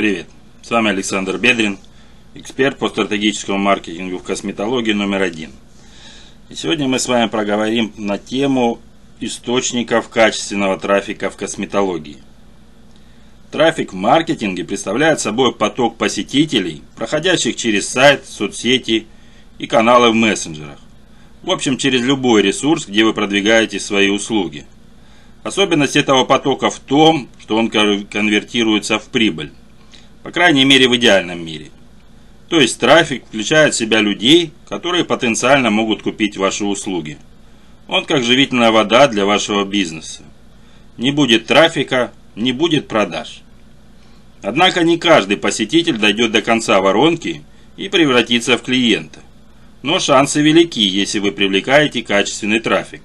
Привет, с вами Александр Бедрин, эксперт по стратегическому маркетингу в косметологии номер один. И сегодня мы с вами проговорим на тему источников качественного трафика в косметологии. Трафик в маркетинге представляет собой поток посетителей, проходящих через сайт, соцсети и каналы в мессенджерах. В общем, через любой ресурс, где вы продвигаете свои услуги. Особенность этого потока в том, что он конвертируется в прибыль. По крайней мере в идеальном мире. То есть трафик включает в себя людей, которые потенциально могут купить ваши услуги. Он как живительная вода для вашего бизнеса. Не будет трафика, не будет продаж. Однако не каждый посетитель дойдет до конца воронки и превратится в клиента. Но шансы велики, если вы привлекаете качественный трафик.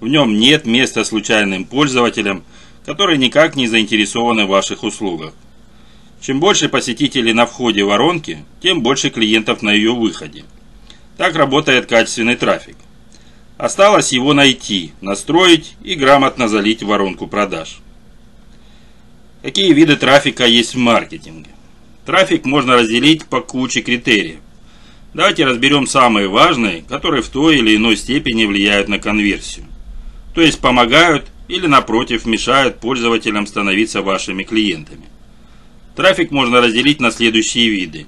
В нем нет места случайным пользователям, которые никак не заинтересованы в ваших услугах. Чем больше посетителей на входе воронки, тем больше клиентов на ее выходе. Так работает качественный трафик. Осталось его найти, настроить и грамотно залить воронку продаж. Какие виды трафика есть в маркетинге? Трафик можно разделить по куче критериев. Давайте разберем самые важные, которые в той или иной степени влияют на конверсию. То есть помогают или напротив мешают пользователям становиться вашими клиентами. Трафик можно разделить на следующие виды.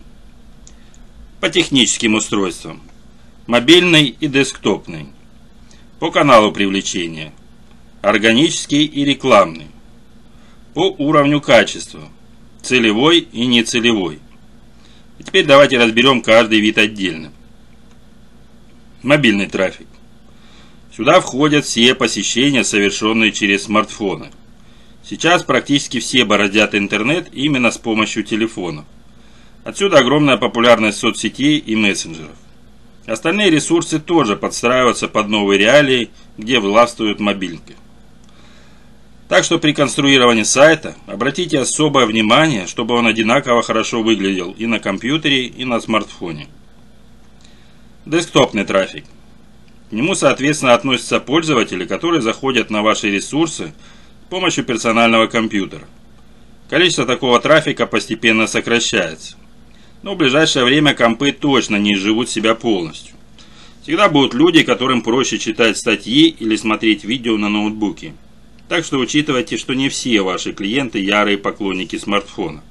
По техническим устройствам. Мобильный и десктопный. По каналу привлечения. Органический и рекламный. По уровню качества. Целевой и нецелевой. И теперь давайте разберем каждый вид отдельно. Мобильный трафик. Сюда входят все посещения, совершенные через смартфоны – Сейчас практически все бороздят интернет именно с помощью телефонов. Отсюда огромная популярность соцсетей и мессенджеров. Остальные ресурсы тоже подстраиваются под новые реалии, где властвуют мобильники. Так что при конструировании сайта обратите особое внимание, чтобы он одинаково хорошо выглядел и на компьютере, и на смартфоне. Десктопный трафик. К нему, соответственно, относятся пользователи, которые заходят на ваши ресурсы помощью персонального компьютера. Количество такого трафика постепенно сокращается. Но в ближайшее время компы точно не изживут себя полностью. Всегда будут люди, которым проще читать статьи или смотреть видео на ноутбуке. Так что учитывайте, что не все ваши клиенты ярые поклонники смартфона.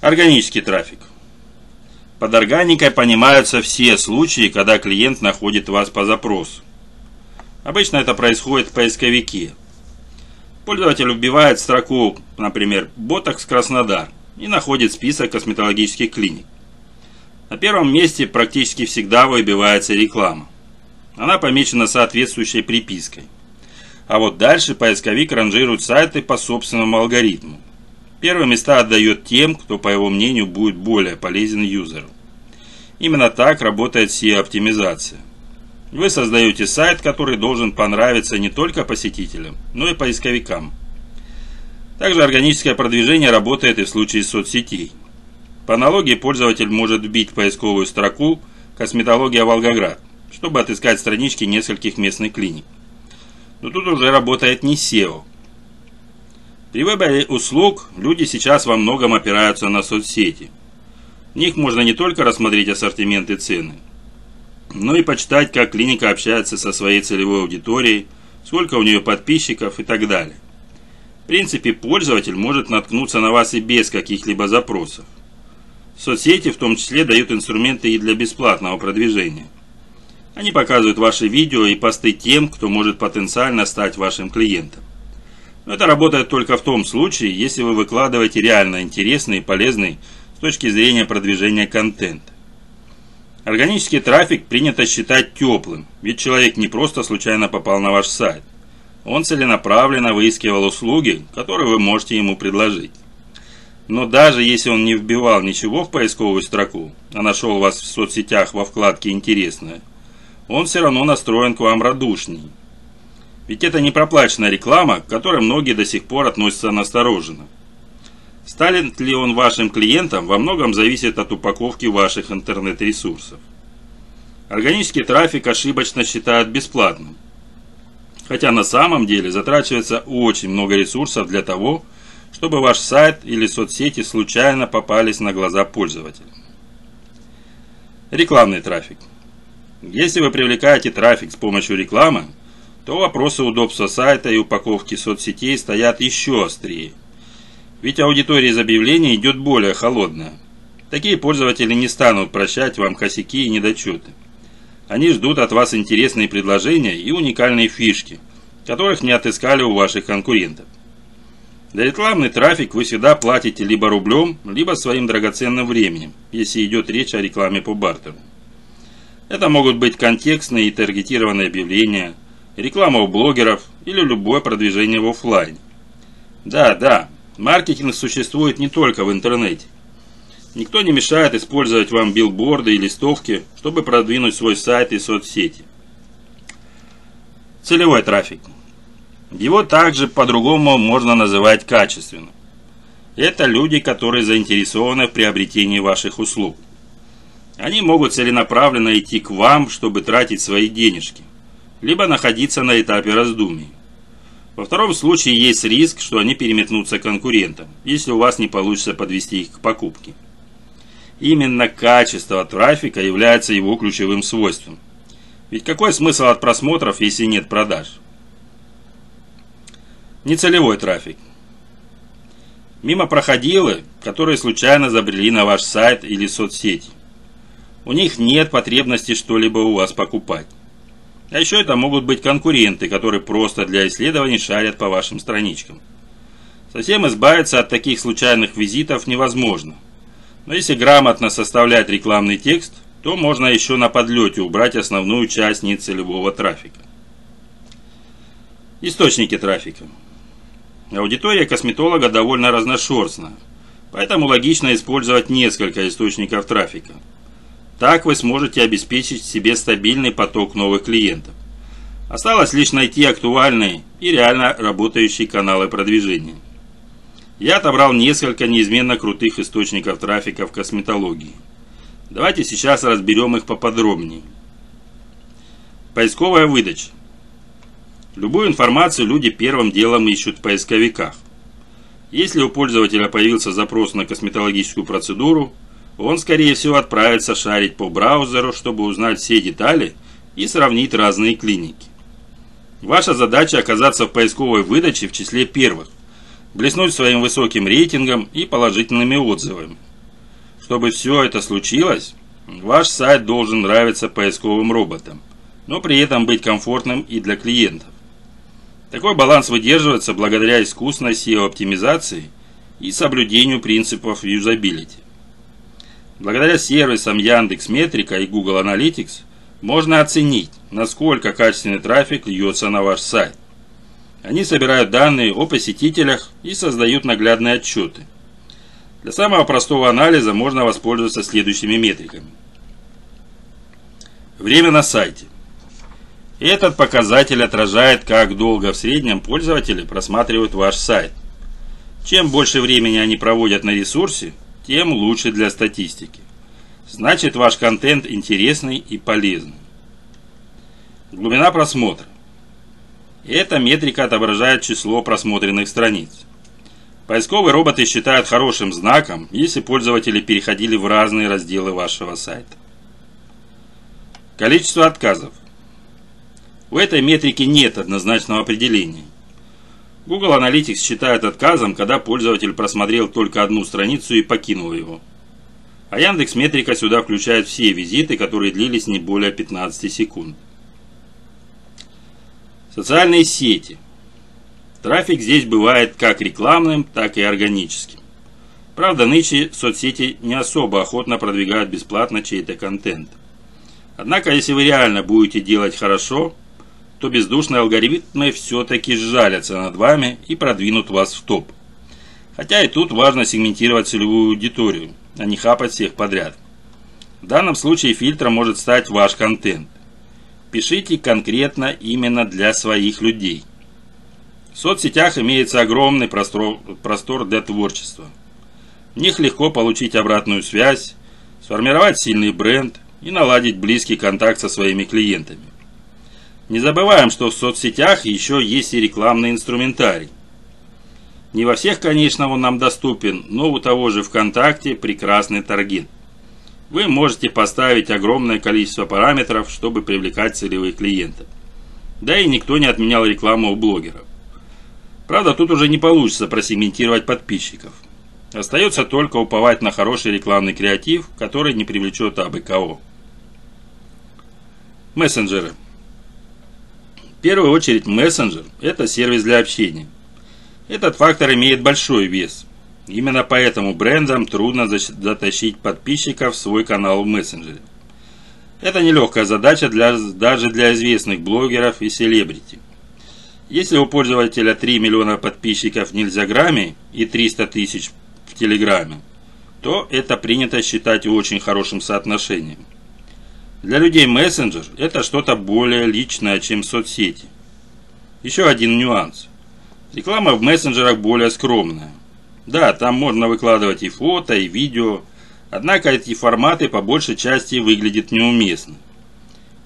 Органический трафик. Под органикой понимаются все случаи, когда клиент находит вас по запросу. Обычно это происходит в поисковике – Пользователь вбивает строку, например, «Ботокс Краснодар» и находит список косметологических клиник. На первом месте практически всегда выбивается реклама. Она помечена соответствующей припиской. А вот дальше поисковик ранжирует сайты по собственному алгоритму. Первые места отдает тем, кто, по его мнению, будет более полезен юзеру. Именно так работает SEO-оптимизация. Вы создаете сайт, который должен понравиться не только посетителям, но и поисковикам. Также органическое продвижение работает и в случае соцсетей. По аналогии пользователь может вбить в поисковую строку «Косметология Волгоград», чтобы отыскать странички нескольких местных клиник. Но тут уже работает не SEO. При выборе услуг люди сейчас во многом опираются на соцсети. В них можно не только рассмотреть ассортимент и цены, ну и почитать, как клиника общается со своей целевой аудиторией, сколько у нее подписчиков и так далее. В принципе, пользователь может наткнуться на вас и без каких-либо запросов. Соцсети в том числе дают инструменты и для бесплатного продвижения. Они показывают ваши видео и посты тем, кто может потенциально стать вашим клиентом. Но это работает только в том случае, если вы выкладываете реально интересный и полезный с точки зрения продвижения контент. Органический трафик принято считать теплым, ведь человек не просто случайно попал на ваш сайт. Он целенаправленно выискивал услуги, которые вы можете ему предложить. Но даже если он не вбивал ничего в поисковую строку, а нашел вас в соцсетях во вкладке «Интересное», он все равно настроен к вам радушней. Ведь это не проплаченная реклама, к которой многие до сих пор относятся настороженно. Станет ли он вашим клиентом, во многом зависит от упаковки ваших интернет-ресурсов. Органический трафик ошибочно считают бесплатным. Хотя на самом деле затрачивается очень много ресурсов для того, чтобы ваш сайт или соцсети случайно попались на глаза пользователя. Рекламный трафик. Если вы привлекаете трафик с помощью рекламы, то вопросы удобства сайта и упаковки соцсетей стоят еще острее. Ведь аудитория из объявлений идет более холодная. Такие пользователи не станут прощать вам косяки и недочеты. Они ждут от вас интересные предложения и уникальные фишки, которых не отыскали у ваших конкурентов. За рекламный трафик вы всегда платите либо рублем, либо своим драгоценным временем, если идет речь о рекламе по бартеру. Это могут быть контекстные и таргетированные объявления, реклама у блогеров или любое продвижение в офлайне. Да, да, маркетинг существует не только в интернете. Никто не мешает использовать вам билборды и листовки, чтобы продвинуть свой сайт и соцсети. Целевой трафик. Его также по-другому можно называть качественным. Это люди, которые заинтересованы в приобретении ваших услуг. Они могут целенаправленно идти к вам, чтобы тратить свои денежки, либо находиться на этапе раздумий. Во втором случае есть риск, что они переметнутся к конкурентам, если у вас не получится подвести их к покупке. Именно качество трафика является его ключевым свойством. Ведь какой смысл от просмотров, если нет продаж? Нецелевой трафик. Мимо проходилы, которые случайно забрели на ваш сайт или соцсети. У них нет потребности что-либо у вас покупать. А еще это могут быть конкуренты, которые просто для исследований шарят по вашим страничкам. Совсем избавиться от таких случайных визитов невозможно. Но если грамотно составлять рекламный текст, то можно еще на подлете убрать основную часть нецелевого трафика. Источники трафика. Аудитория косметолога довольно разношерстна, поэтому логично использовать несколько источников трафика. Так вы сможете обеспечить себе стабильный поток новых клиентов. Осталось лишь найти актуальные и реально работающие каналы продвижения. Я отобрал несколько неизменно крутых источников трафика в косметологии. Давайте сейчас разберем их поподробнее. Поисковая выдача. Любую информацию люди первым делом ищут в поисковиках. Если у пользователя появился запрос на косметологическую процедуру, он, скорее всего, отправится шарить по браузеру, чтобы узнать все детали и сравнить разные клиники. Ваша задача оказаться в поисковой выдаче в числе первых блеснуть своим высоким рейтингом и положительными отзывами. Чтобы все это случилось, ваш сайт должен нравиться поисковым роботам, но при этом быть комфортным и для клиентов. Такой баланс выдерживается благодаря искусной SEO-оптимизации и соблюдению принципов юзабилити. Благодаря сервисам Яндекс Метрика и Google Analytics можно оценить, насколько качественный трафик льется на ваш сайт. Они собирают данные о посетителях и создают наглядные отчеты. Для самого простого анализа можно воспользоваться следующими метриками. Время на сайте. Этот показатель отражает, как долго в среднем пользователи просматривают ваш сайт. Чем больше времени они проводят на ресурсе, тем лучше для статистики. Значит, ваш контент интересный и полезный. Глубина просмотра. Эта метрика отображает число просмотренных страниц. Поисковые роботы считают хорошим знаком, если пользователи переходили в разные разделы вашего сайта. Количество отказов. У этой метрики нет однозначного определения. Google Analytics считает отказом, когда пользователь просмотрел только одну страницу и покинул его. А Яндекс Метрика сюда включает все визиты, которые длились не более 15 секунд. Социальные сети. Трафик здесь бывает как рекламным, так и органическим. Правда, нынче соцсети не особо охотно продвигают бесплатно чей-то контент. Однако, если вы реально будете делать хорошо, то бездушные алгоритмы все-таки сжалятся над вами и продвинут вас в топ. Хотя и тут важно сегментировать целевую аудиторию, а не хапать всех подряд. В данном случае фильтром может стать ваш контент. Пишите конкретно именно для своих людей. В соцсетях имеется огромный простор, для творчества. В них легко получить обратную связь, сформировать сильный бренд и наладить близкий контакт со своими клиентами. Не забываем, что в соцсетях еще есть и рекламный инструментарий. Не во всех, конечно, он нам доступен, но у того же ВКонтакте прекрасный таргет. Вы можете поставить огромное количество параметров, чтобы привлекать целевых клиентов. Да и никто не отменял рекламу у блогеров. Правда, тут уже не получится просегментировать подписчиков. Остается только уповать на хороший рекламный креатив, который не привлечет абы кого. Мессенджеры. Первую очередь мессенджер – это сервис для общения. Этот фактор имеет большой вес. Именно поэтому брендам трудно затащить подписчиков в свой канал в мессенджере. Это нелегкая задача для, даже для известных блогеров и селебрити. Если у пользователя 3 миллиона подписчиков в Нельзяграме и 300 тысяч в Телеграме, то это принято считать очень хорошим соотношением. Для людей мессенджер – это что-то более личное, чем соцсети. Еще один нюанс. Реклама в мессенджерах более скромная. Да, там можно выкладывать и фото, и видео, однако эти форматы по большей части выглядят неуместно.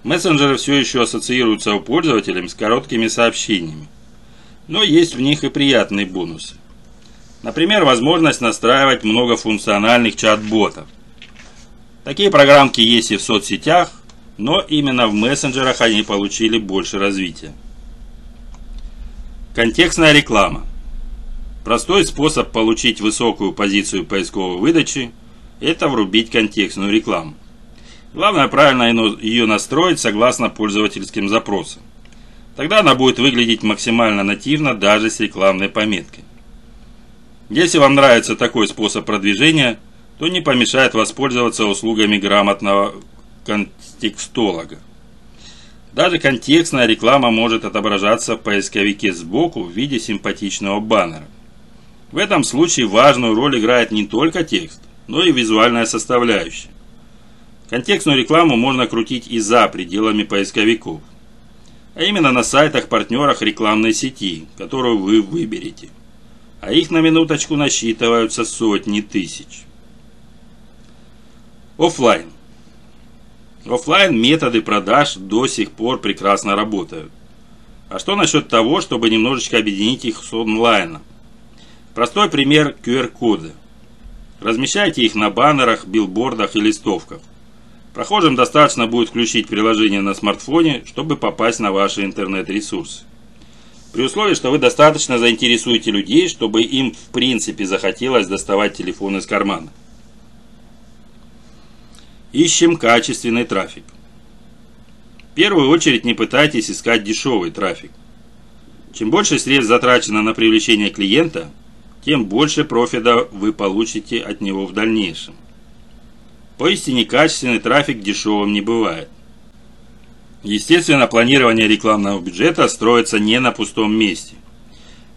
Мессенджеры все еще ассоциируются у пользователей с короткими сообщениями. Но есть в них и приятные бонусы. Например, возможность настраивать многофункциональных чат-ботов. Такие программки есть и в соцсетях, но именно в мессенджерах они получили больше развития. Контекстная реклама. Простой способ получить высокую позицию поисковой выдачи – это врубить контекстную рекламу. Главное правильно ее настроить согласно пользовательским запросам. Тогда она будет выглядеть максимально нативно даже с рекламной пометкой. Если вам нравится такой способ продвижения, то не помешает воспользоваться услугами грамотного контекстолога. Даже контекстная реклама может отображаться в поисковике сбоку в виде симпатичного баннера. В этом случае важную роль играет не только текст, но и визуальная составляющая. Контекстную рекламу можно крутить и за пределами поисковиков. А именно на сайтах-партнерах рекламной сети, которую вы выберете. А их на минуточку насчитываются сотни тысяч. Оффлайн. Оффлайн методы продаж до сих пор прекрасно работают. А что насчет того, чтобы немножечко объединить их с онлайном? Простой пример QR-коды. Размещайте их на баннерах, билбордах и листовках. Прохожим достаточно будет включить приложение на смартфоне, чтобы попасть на ваши интернет-ресурсы. При условии, что вы достаточно заинтересуете людей, чтобы им в принципе захотелось доставать телефон из кармана. Ищем качественный трафик. В первую очередь не пытайтесь искать дешевый трафик. Чем больше средств затрачено на привлечение клиента, тем больше профита вы получите от него в дальнейшем. Поистине качественный трафик дешевым не бывает. Естественно, планирование рекламного бюджета строится не на пустом месте.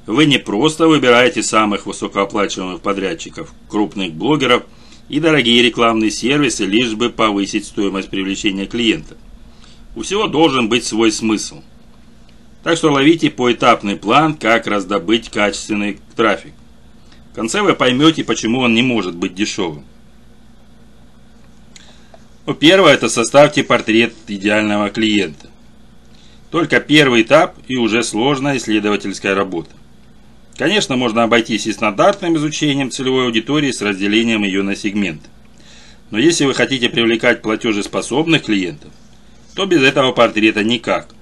Вы не просто выбираете самых высокооплачиваемых подрядчиков, крупных блогеров и дорогие рекламные сервисы, лишь бы повысить стоимость привлечения клиента. У всего должен быть свой смысл. Так что ловите поэтапный план, как раздобыть качественный трафик. В конце вы поймете, почему он не может быть дешевым. Ну, первое – это составьте портрет идеального клиента. Только первый этап и уже сложная исследовательская работа. Конечно, можно обойтись и стандартным изучением целевой аудитории с разделением ее на сегменты. Но если вы хотите привлекать платежеспособных клиентов, то без этого портрета никак.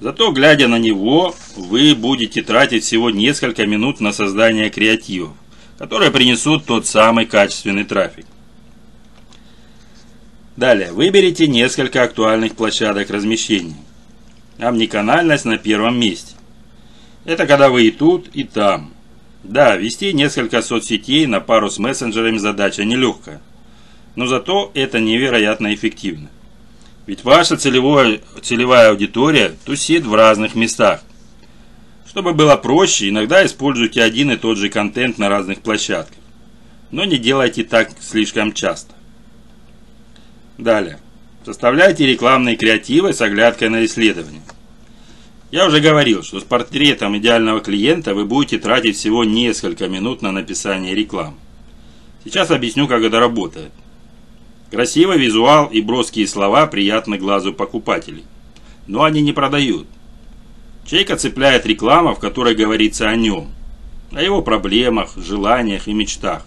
Зато, глядя на него, вы будете тратить всего несколько минут на создание креативов, которые принесут тот самый качественный трафик. Далее, выберите несколько актуальных площадок размещения. Омниканальность на первом месте. Это когда вы и тут, и там. Да, вести несколько соцсетей на пару с мессенджерами задача нелегкая. Но зато это невероятно эффективно. Ведь ваша целевая, целевая аудитория тусит в разных местах. Чтобы было проще, иногда используйте один и тот же контент на разных площадках. Но не делайте так слишком часто. Далее. Составляйте рекламные креативы с оглядкой на исследование. Я уже говорил, что с портретом идеального клиента вы будете тратить всего несколько минут на написание рекламы. Сейчас объясню, как это работает. Красивый визуал и броские слова приятны глазу покупателей. Но они не продают. Чейка цепляет реклама, в которой говорится о нем. о его проблемах, желаниях и мечтах.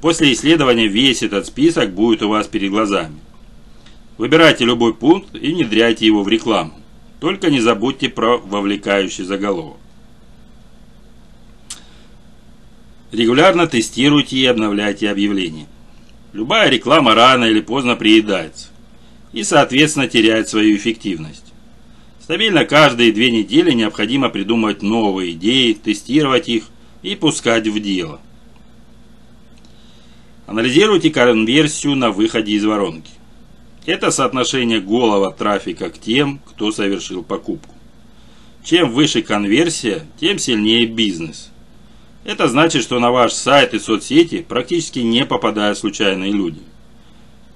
После исследования весь этот список будет у вас перед глазами. Выбирайте любой пункт и внедряйте его в рекламу. Только не забудьте про вовлекающий заголовок. Регулярно тестируйте и обновляйте объявления. Любая реклама рано или поздно приедается и, соответственно, теряет свою эффективность. Стабильно каждые две недели необходимо придумывать новые идеи, тестировать их и пускать в дело. Анализируйте конверсию на выходе из воронки. Это соотношение голого трафика к тем, кто совершил покупку. Чем выше конверсия, тем сильнее бизнес. Это значит, что на ваш сайт и соцсети практически не попадают случайные люди.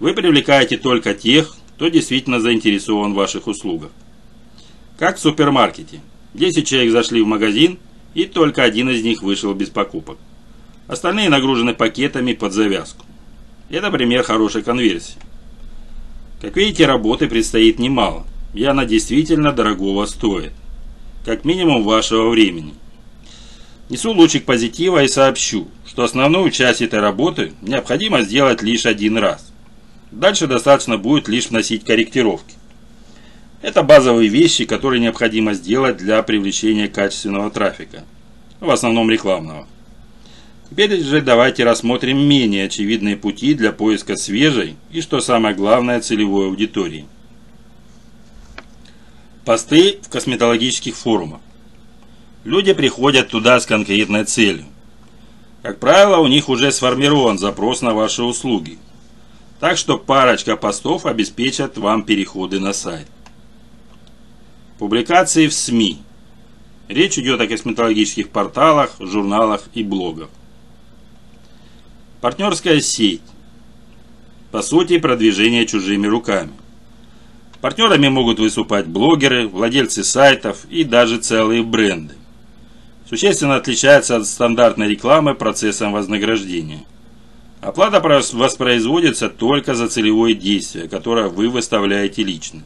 Вы привлекаете только тех, кто действительно заинтересован в ваших услугах. Как в супермаркете. 10 человек зашли в магазин, и только один из них вышел без покупок. Остальные нагружены пакетами под завязку. Это пример хорошей конверсии. Как видите, работы предстоит немало, и она действительно дорогого стоит. Как минимум вашего времени. Несу лучик позитива и сообщу, что основную часть этой работы необходимо сделать лишь один раз. Дальше достаточно будет лишь вносить корректировки. Это базовые вещи, которые необходимо сделать для привлечения качественного трафика, в основном рекламного. Теперь же давайте рассмотрим менее очевидные пути для поиска свежей и, что самое главное, целевой аудитории. Посты в косметологических форумах. Люди приходят туда с конкретной целью. Как правило, у них уже сформирован запрос на ваши услуги. Так что парочка постов обеспечат вам переходы на сайт. Публикации в СМИ. Речь идет о косметологических порталах, журналах и блогах. Партнерская сеть. По сути, продвижение чужими руками. Партнерами могут выступать блогеры, владельцы сайтов и даже целые бренды. Существенно отличается от стандартной рекламы процессом вознаграждения. Оплата воспроизводится только за целевое действие, которое вы выставляете лично.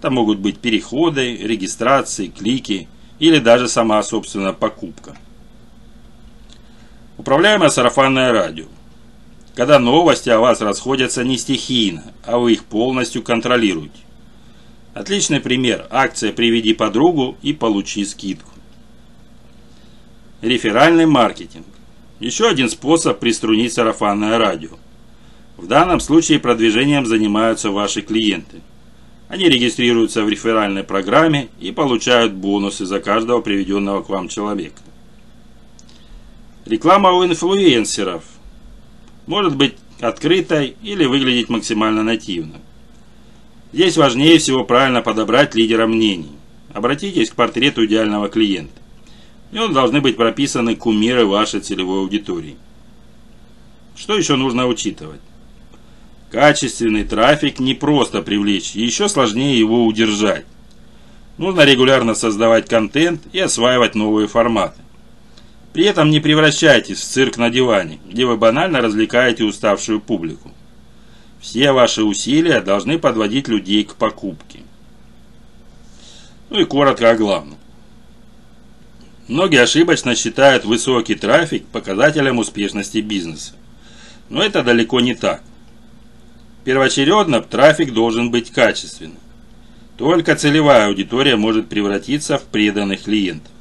Там могут быть переходы, регистрации, клики или даже сама собственная покупка. Управляемое сарафанное радио когда новости о вас расходятся не стихийно, а вы их полностью контролируете. Отличный пример – акция «Приведи подругу и получи скидку». Реферальный маркетинг. Еще один способ приструнить сарафанное радио. В данном случае продвижением занимаются ваши клиенты. Они регистрируются в реферальной программе и получают бонусы за каждого приведенного к вам человека. Реклама у инфлюенсеров – может быть открытой или выглядеть максимально нативно. Здесь важнее всего правильно подобрать лидера мнений. Обратитесь к портрету идеального клиента. В нем должны быть прописаны кумиры вашей целевой аудитории. Что еще нужно учитывать? Качественный трафик не просто привлечь, еще сложнее его удержать. Нужно регулярно создавать контент и осваивать новые форматы. При этом не превращайтесь в цирк на диване, где вы банально развлекаете уставшую публику. Все ваши усилия должны подводить людей к покупке. Ну и коротко о главном. Многие ошибочно считают высокий трафик показателем успешности бизнеса. Но это далеко не так. Первоочередно трафик должен быть качественным. Только целевая аудитория может превратиться в преданных клиентов.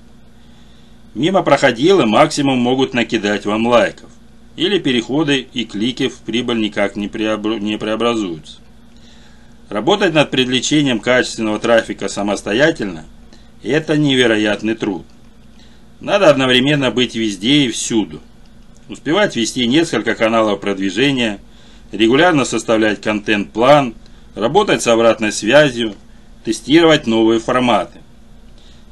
Мимо проходилы максимум могут накидать вам лайков. Или переходы и клики в прибыль никак не, преобр... не преобразуются. Работать над привлечением качественного трафика самостоятельно – это невероятный труд. Надо одновременно быть везде и всюду. Успевать вести несколько каналов продвижения, регулярно составлять контент-план, работать с обратной связью, тестировать новые форматы.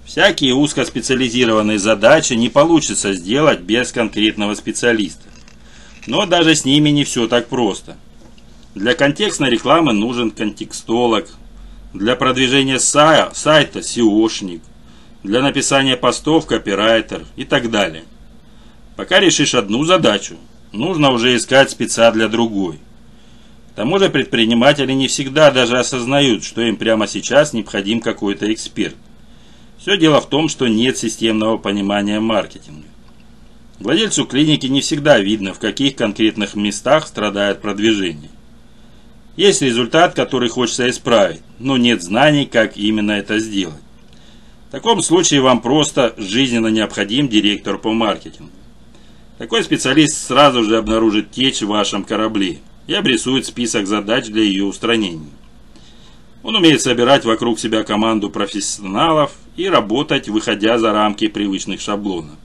Всякие узкоспециализированные задачи не получится сделать без конкретного специалиста. Но даже с ними не все так просто. Для контекстной рекламы нужен контекстолог, для продвижения сайта, SEOшник, для написания постов копирайтер и так далее. Пока решишь одну задачу, нужно уже искать спеца для другой. К тому же предприниматели не всегда даже осознают, что им прямо сейчас необходим какой-то эксперт. Все дело в том, что нет системного понимания маркетинга. Владельцу клиники не всегда видно, в каких конкретных местах страдает продвижение. Есть результат, который хочется исправить, но нет знаний, как именно это сделать. В таком случае вам просто жизненно необходим директор по маркетингу. Такой специалист сразу же обнаружит течь в вашем корабле и обрисует список задач для ее устранения. Он умеет собирать вокруг себя команду профессионалов и работать, выходя за рамки привычных шаблонов.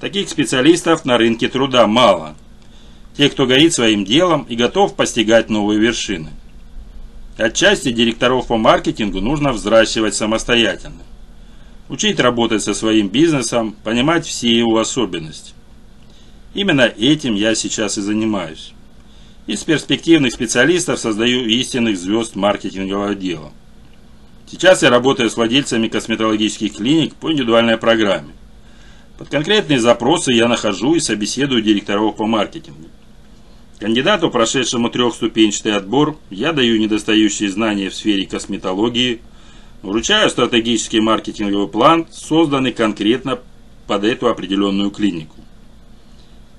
Таких специалистов на рынке труда мало. Те, кто горит своим делом и готов постигать новые вершины. Отчасти директоров по маркетингу нужно взращивать самостоятельно. Учить работать со своим бизнесом, понимать все его особенности. Именно этим я сейчас и занимаюсь. Из перспективных специалистов создаю истинных звезд маркетингового дела. Сейчас я работаю с владельцами косметологических клиник по индивидуальной программе. Под конкретные запросы я нахожу и собеседую директоров по маркетингу. Кандидату, прошедшему трехступенчатый отбор, я даю недостающие знания в сфере косметологии, вручаю стратегический маркетинговый план, созданный конкретно под эту определенную клинику.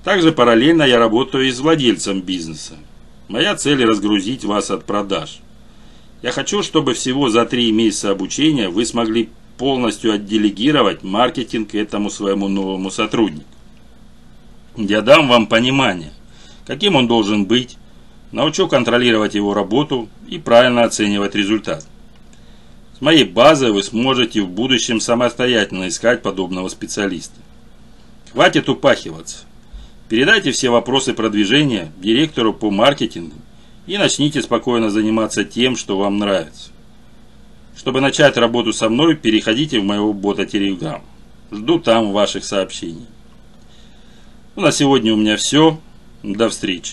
Также параллельно я работаю и с владельцем бизнеса. Моя цель разгрузить вас от продаж. Я хочу, чтобы всего за три месяца обучения вы смогли полностью отделегировать маркетинг этому своему новому сотруднику. Я дам вам понимание, каким он должен быть, научу контролировать его работу и правильно оценивать результат. С моей базой вы сможете в будущем самостоятельно искать подобного специалиста. Хватит упахиваться. Передайте все вопросы продвижения директору по маркетингу и начните спокойно заниматься тем, что вам нравится. Чтобы начать работу со мной, переходите в моего бота Telegram. Жду там ваших сообщений. Ну, на сегодня у меня все. До встречи.